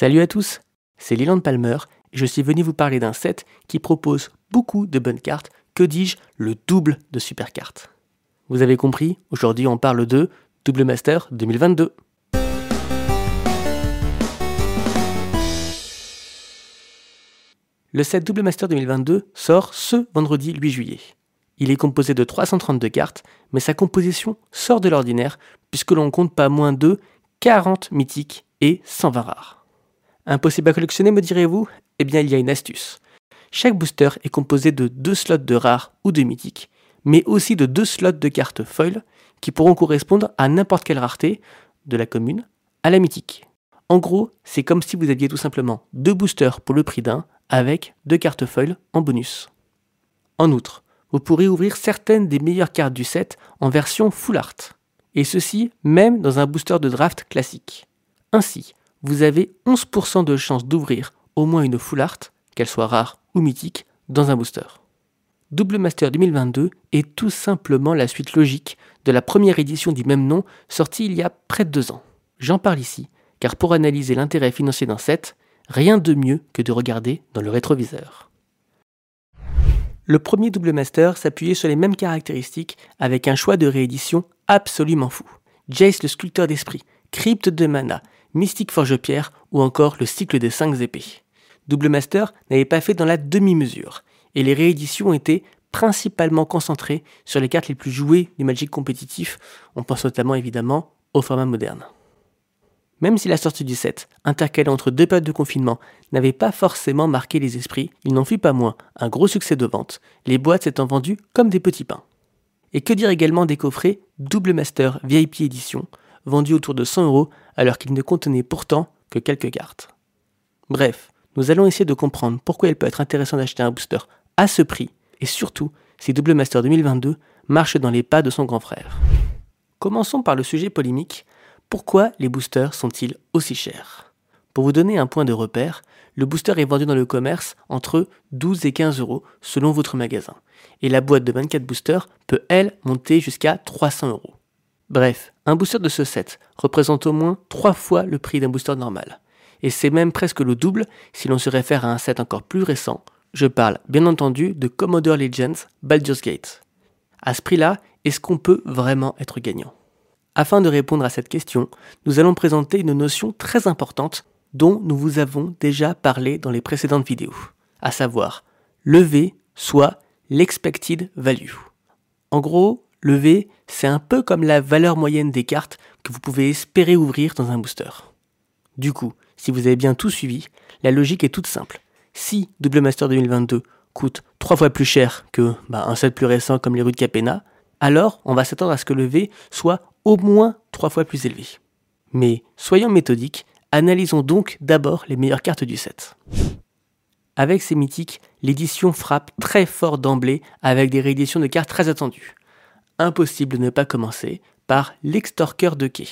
Salut à tous, c'est Leland Palmer et je suis venu vous parler d'un set qui propose beaucoup de bonnes cartes, que dis-je, le double de super cartes. Vous avez compris, aujourd'hui on parle de Double Master 2022. Le set Double Master 2022 sort ce vendredi 8 juillet. Il est composé de 332 cartes, mais sa composition sort de l'ordinaire puisque l'on compte pas moins de 40 mythiques et 120 rares. Impossible à collectionner, me direz-vous? Eh bien, il y a une astuce. Chaque booster est composé de deux slots de rares ou de mythiques, mais aussi de deux slots de cartes foil qui pourront correspondre à n'importe quelle rareté, de la commune à la mythique. En gros, c'est comme si vous aviez tout simplement deux boosters pour le prix d'un, avec deux cartes foil en bonus. En outre, vous pourrez ouvrir certaines des meilleures cartes du set en version full art, et ceci même dans un booster de draft classique. Ainsi, vous avez 11% de chance d'ouvrir au moins une full art, qu'elle soit rare ou mythique, dans un booster. Double Master 2022 est tout simplement la suite logique de la première édition du même nom sortie il y a près de deux ans. J'en parle ici, car pour analyser l'intérêt financier d'un set, rien de mieux que de regarder dans le rétroviseur. Le premier Double Master s'appuyait sur les mêmes caractéristiques avec un choix de réédition absolument fou. Jace le sculpteur d'esprit, crypte de mana, Mystique Forge-Pierre ou encore le cycle des 5 épées. Double Master n'avait pas fait dans la demi-mesure, et les rééditions étaient principalement concentrées sur les cartes les plus jouées du Magic compétitif, on pense notamment évidemment au format moderne. Même si la sortie du set, intercalée entre deux périodes de confinement, n'avait pas forcément marqué les esprits, il n'en fut pas moins un gros succès de vente, les boîtes s'étant vendues comme des petits pains. Et que dire également des coffrets Double Master VIP Edition, vendus autour de 100 euros alors qu'il ne contenait pourtant que quelques cartes. Bref, nous allons essayer de comprendre pourquoi il peut être intéressant d'acheter un booster à ce prix et surtout si Double Master 2022 marche dans les pas de son grand frère. Commençons par le sujet polémique. Pourquoi les boosters sont-ils aussi chers? Pour vous donner un point de repère, le booster est vendu dans le commerce entre 12 et 15 euros selon votre magasin. Et la boîte de 24 boosters peut, elle, monter jusqu'à 300 euros. Bref, un booster de ce set représente au moins 3 fois le prix d'un booster normal. Et c'est même presque le double si l'on se réfère à un set encore plus récent. Je parle bien entendu de Commodore Legends Baldur's Gate. À ce prix-là, est-ce qu'on peut vraiment être gagnant? Afin de répondre à cette question, nous allons présenter une notion très importante dont nous vous avons déjà parlé dans les précédentes vidéos, à savoir lever soit l'expected value. En gros, le V, c'est un peu comme la valeur moyenne des cartes que vous pouvez espérer ouvrir dans un booster. Du coup, si vous avez bien tout suivi, la logique est toute simple. Si Double Master 2022 coûte 3 fois plus cher que bah, un set plus récent comme les rues de Capena, alors on va s'attendre à ce que le V soit au moins 3 fois plus élevé. Mais soyons méthodiques, analysons donc d'abord les meilleures cartes du set. Avec ces mythiques, l'édition frappe très fort d'emblée avec des rééditions de cartes très attendues impossible de ne pas commencer par l'extorqueur de quai.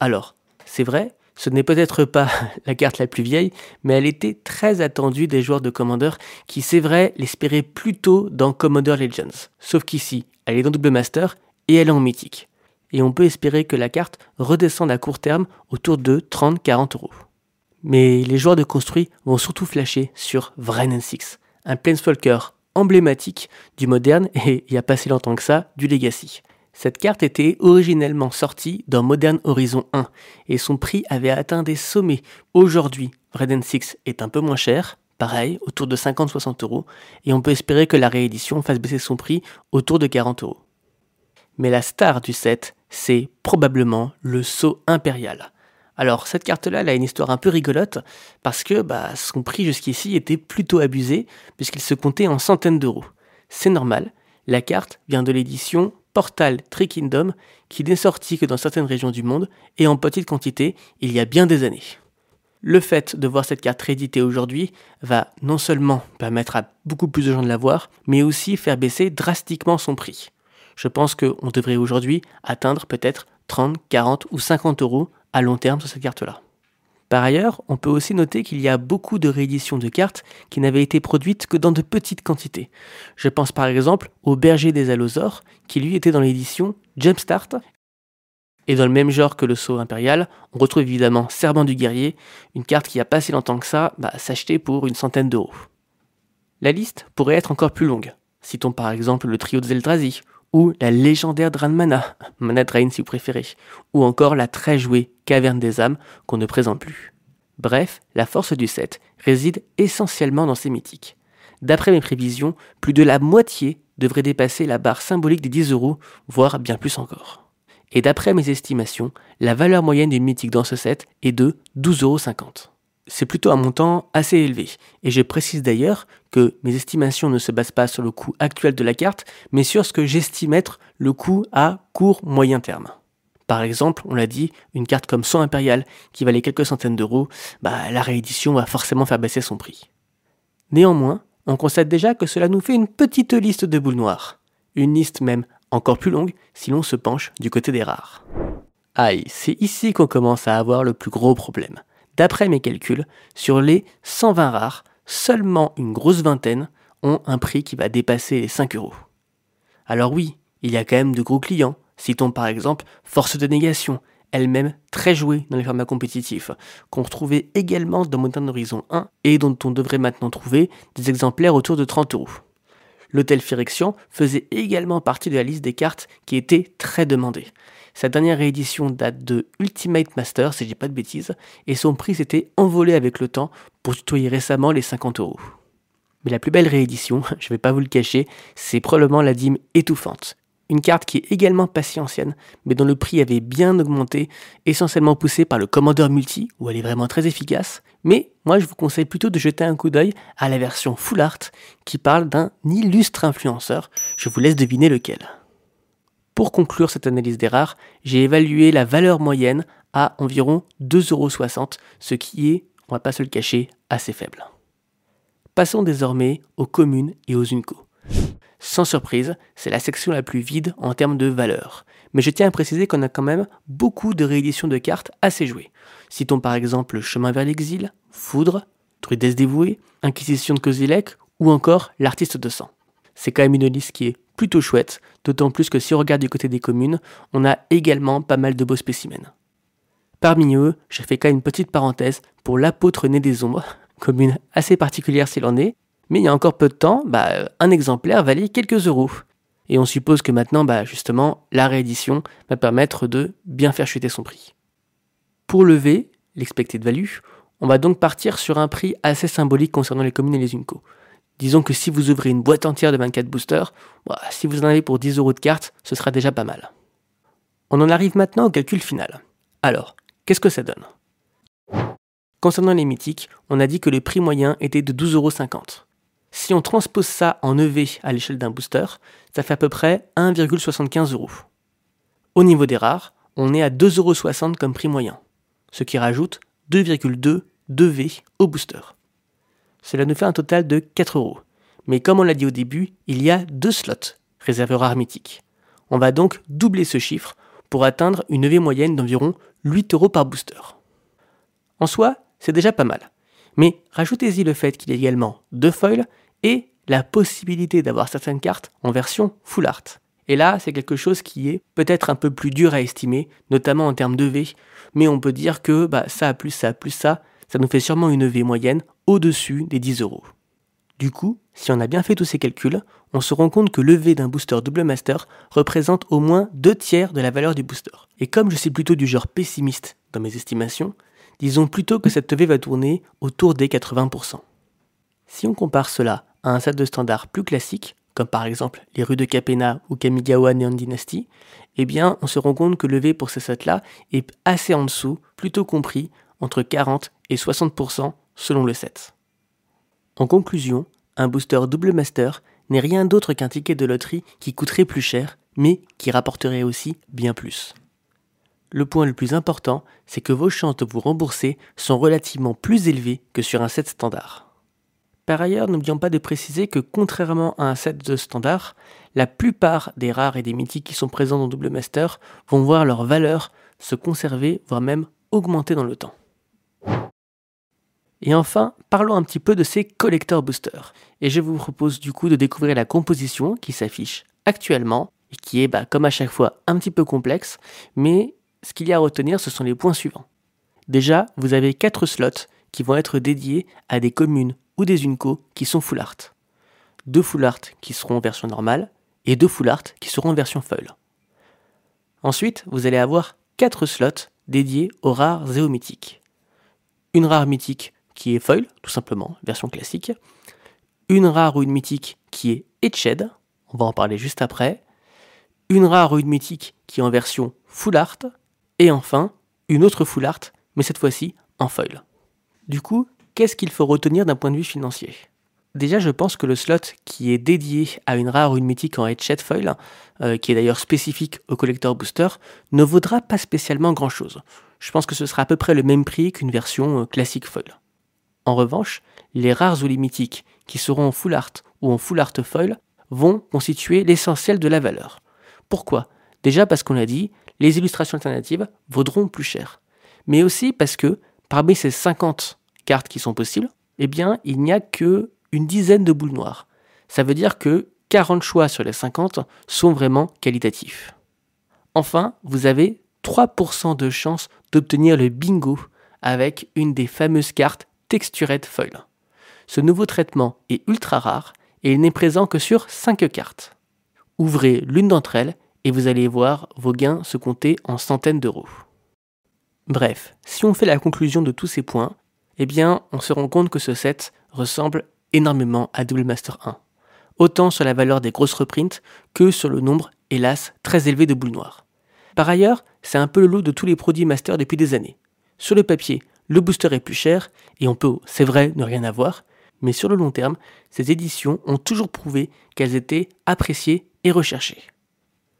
Alors, c'est vrai, ce n'est peut-être pas la carte la plus vieille, mais elle était très attendue des joueurs de Commander qui, c'est vrai, l'espéraient plutôt dans Commander Legends. Sauf qu'ici, elle est dans Double Master et elle est en mythique. Et on peut espérer que la carte redescende à court terme autour de 30-40 euros. Mais les joueurs de construit vont surtout flasher sur Vren 6, un Planeswalker emblématique du moderne et il n'y a pas si longtemps que ça, du Legacy. Cette carte était originellement sortie dans Modern Horizon 1 et son prix avait atteint des sommets. Aujourd'hui, Vreden 6 est un peu moins cher, pareil, autour de 50-60 euros, et on peut espérer que la réédition fasse baisser son prix autour de 40 euros. Mais la star du set, c'est probablement le saut impérial. Alors cette carte-là, a une histoire un peu rigolote parce que bah, son prix jusqu'ici était plutôt abusé puisqu'il se comptait en centaines d'euros. C'est normal, la carte vient de l'édition Portal Tree Kingdom qui n'est sortie que dans certaines régions du monde et en petite quantité il y a bien des années. Le fait de voir cette carte rééditée aujourd'hui va non seulement permettre à beaucoup plus de gens de la voir, mais aussi faire baisser drastiquement son prix. Je pense qu'on devrait aujourd'hui atteindre peut-être 30, 40 ou 50 euros à long terme sur cette carte-là. Par ailleurs, on peut aussi noter qu'il y a beaucoup de rééditions de cartes qui n'avaient été produites que dans de petites quantités. Je pense par exemple au Berger des Allosaures, qui lui était dans l'édition Jumpstart, Et dans le même genre que le sceau impérial, on retrouve évidemment Serment du guerrier, une carte qui a pas si longtemps que ça bah, s'achetait pour une centaine d'euros. La liste pourrait être encore plus longue. Citons par exemple le trio de Zeldrazi, ou la légendaire Dranmana, Mana Drain si vous préférez, ou encore la très jouée Caverne des âmes qu'on ne présente plus. Bref, la force du set réside essentiellement dans ces mythiques. D'après mes prévisions, plus de la moitié devrait dépasser la barre symbolique des 10 euros, voire bien plus encore. Et d'après mes estimations, la valeur moyenne d'une mythique dans ce set est de 12,50 euros. C'est plutôt un montant assez élevé, et je précise d'ailleurs que mes estimations ne se basent pas sur le coût actuel de la carte, mais sur ce que j'estime être le coût à court moyen terme. Par exemple, on l'a dit, une carte comme Son Impérial, qui valait quelques centaines d'euros, bah, la réédition va forcément faire baisser son prix. Néanmoins, on constate déjà que cela nous fait une petite liste de boules noires. Une liste même encore plus longue si l'on se penche du côté des rares. Aïe, c'est ici qu'on commence à avoir le plus gros problème. D'après mes calculs, sur les 120 rares, seulement une grosse vingtaine ont un prix qui va dépasser les 5 euros. Alors oui, il y a quand même de gros clients. Citons par exemple Force de Négation, elle-même très jouée dans les formats compétitifs, qu'on retrouvait également dans Modern Horizon 1 et dont on devrait maintenant trouver des exemplaires autour de 30 euros. L'hôtel Phyrexian faisait également partie de la liste des cartes qui étaient très demandées. Sa dernière réédition date de Ultimate Master, si je pas de bêtises, et son prix s'était envolé avec le temps pour tutoyer récemment les 50 euros. Mais la plus belle réédition, je vais pas vous le cacher, c'est probablement la dîme étouffante. Une carte qui est également pas si ancienne, mais dont le prix avait bien augmenté, essentiellement poussé par le Commander Multi, où elle est vraiment très efficace. Mais moi, je vous conseille plutôt de jeter un coup d'œil à la version Full Art, qui parle d'un illustre influenceur. Je vous laisse deviner lequel. Pour conclure cette analyse des rares, j'ai évalué la valeur moyenne à environ 2,60€, ce qui est, on va pas se le cacher, assez faible. Passons désormais aux communes et aux UNCO. Sans surprise, c'est la section la plus vide en termes de valeur. Mais je tiens à préciser qu'on a quand même beaucoup de rééditions de cartes assez jouées. Citons par exemple Chemin vers l'exil, Foudre, Druides dévouée, Inquisition de Kozilek ou encore L'artiste de sang. C'est quand même une liste qui est plutôt chouette, d'autant plus que si on regarde du côté des communes, on a également pas mal de beaux spécimens. Parmi eux, je fais quand une petite parenthèse pour l'apôtre né des ombres, commune assez particulière s'il en est, mais il y a encore peu de temps, bah, un exemplaire valait quelques euros. Et on suppose que maintenant, bah, justement, la réédition va permettre de bien faire chuter son prix. Pour lever l'expected value, on va donc partir sur un prix assez symbolique concernant les communes et les Unco. Disons que si vous ouvrez une boîte entière de 24 boosters, si vous en avez pour 10 euros de carte, ce sera déjà pas mal. On en arrive maintenant au calcul final. Alors, qu'est-ce que ça donne? Concernant les mythiques, on a dit que le prix moyen était de 12,50 euros. Si on transpose ça en EV à l'échelle d'un booster, ça fait à peu près 1,75 euros. Au niveau des rares, on est à 2,60 euros comme prix moyen, ce qui rajoute 2,2 2V au booster. Cela nous fait un total de 4 euros. Mais comme on l'a dit au début, il y a deux slots réservés rares mythiques. On va donc doubler ce chiffre pour atteindre une EV moyenne d'environ 8 euros par booster. En soi, c'est déjà pas mal. Mais rajoutez-y le fait qu'il y a également deux foils et la possibilité d'avoir certaines cartes en version full art. Et là, c'est quelque chose qui est peut-être un peu plus dur à estimer, notamment en termes de V, mais on peut dire que bah, ça plus ça plus ça, ça nous fait sûrement une V moyenne au-dessus des 10 euros. Du coup, si on a bien fait tous ces calculs, on se rend compte que le V d'un booster double master représente au moins deux tiers de la valeur du booster. Et comme je suis plutôt du genre pessimiste dans mes estimations, disons plutôt que cette EV va tourner autour des 80%. Si on compare cela à un set de standards plus classique, comme par exemple les rues de Capena ou Kamigawa Neon Dynasty, eh bien on se rend compte que le V pour ces sets-là est assez en dessous, plutôt compris entre 40 et 60% selon le set. En conclusion, un booster double master n'est rien d'autre qu'un ticket de loterie qui coûterait plus cher, mais qui rapporterait aussi bien plus. Le point le plus important, c'est que vos chances de vous rembourser sont relativement plus élevées que sur un set standard. Par ailleurs, n'oublions pas de préciser que contrairement à un set de standard, la plupart des rares et des mythiques qui sont présents dans Double Master vont voir leur valeur se conserver, voire même augmenter dans le temps. Et enfin, parlons un petit peu de ces collector boosters. Et je vous propose du coup de découvrir la composition qui s'affiche actuellement et qui est, bah, comme à chaque fois, un petit peu complexe, mais ce qu'il y a à retenir, ce sont les points suivants. Déjà, vous avez 4 slots qui vont être dédiés à des communes ou des UNCO qui sont full art. Deux full art qui seront en version normale et deux full art qui seront en version foil. Ensuite, vous allez avoir 4 slots dédiés aux rares et aux mythiques. Une rare mythique qui est foil, tout simplement, version classique. Une rare ou une mythique qui est etched, on va en parler juste après. Une rare ou une mythique qui est en version full art. Et enfin, une autre full art, mais cette fois-ci en foil. Du coup, qu'est-ce qu'il faut retenir d'un point de vue financier? Déjà, je pense que le slot qui est dédié à une rare ou une mythique en headset foil, euh, qui est d'ailleurs spécifique au collector booster, ne vaudra pas spécialement grand-chose. Je pense que ce sera à peu près le même prix qu'une version euh, classique foil. En revanche, les rares ou les mythiques qui seront en full art ou en full art foil vont constituer l'essentiel de la valeur. Pourquoi? Déjà parce qu'on l'a dit, les illustrations alternatives vaudront plus cher. Mais aussi parce que parmi ces 50 cartes qui sont possibles, eh bien, il n'y a que une dizaine de boules noires. Ça veut dire que 40 choix sur les 50 sont vraiment qualitatifs. Enfin, vous avez 3% de chance d'obtenir le bingo avec une des fameuses cartes Textured Foil. Ce nouveau traitement est ultra rare et il n'est présent que sur 5 cartes. Ouvrez l'une d'entre elles et vous allez voir vos gains se compter en centaines d'euros. Bref, si on fait la conclusion de tous ces points, eh bien, on se rend compte que ce set ressemble énormément à Double Master 1, autant sur la valeur des grosses reprints que sur le nombre, hélas, très élevé de boules noires. Par ailleurs, c'est un peu le lot de tous les produits Master depuis des années. Sur le papier, le booster est plus cher, et on peut, c'est vrai, ne rien avoir, mais sur le long terme, ces éditions ont toujours prouvé qu'elles étaient appréciées et recherchées.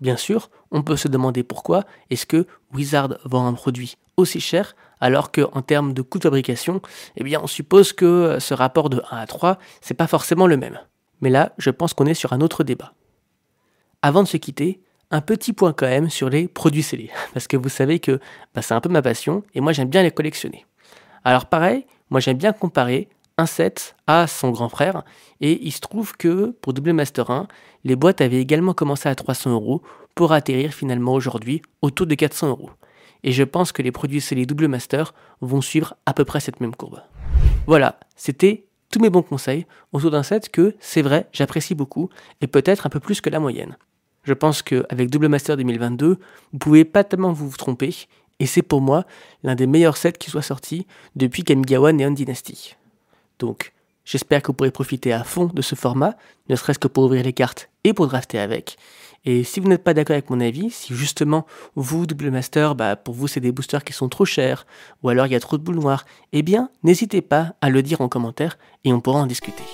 Bien sûr, on peut se demander pourquoi est-ce que Wizard vend un produit aussi cher alors qu'en termes de coût de fabrication, eh bien on suppose que ce rapport de 1 à 3, c'est pas forcément le même. Mais là, je pense qu'on est sur un autre débat. Avant de se quitter, un petit point quand même sur les produits scellés, parce que vous savez que bah, c'est un peu ma passion et moi j'aime bien les collectionner. Alors pareil, moi j'aime bien comparer un set à son grand frère. Et il se trouve que pour Double Master 1, les boîtes avaient également commencé à 300 euros pour atterrir finalement aujourd'hui autour de 400 euros. Et je pense que les produits scellés Double Master vont suivre à peu près cette même courbe. Voilà, c'était tous mes bons conseils autour d'un set que, c'est vrai, j'apprécie beaucoup et peut-être un peu plus que la moyenne. Je pense qu'avec Double Master 2022, vous pouvez pas tellement vous tromper et c'est pour moi l'un des meilleurs sets qui soit sorti depuis Kamigawa Neon Dynasty. Donc, j'espère que vous pourrez profiter à fond de ce format, ne serait-ce que pour ouvrir les cartes et pour drafter avec. Et si vous n'êtes pas d'accord avec mon avis, si justement vous, Double Master, bah, pour vous c'est des boosters qui sont trop chers, ou alors il y a trop de boules noires, eh bien n'hésitez pas à le dire en commentaire et on pourra en discuter.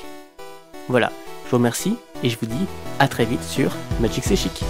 Voilà, je vous remercie et je vous dis à très vite sur Magic C'est Chic.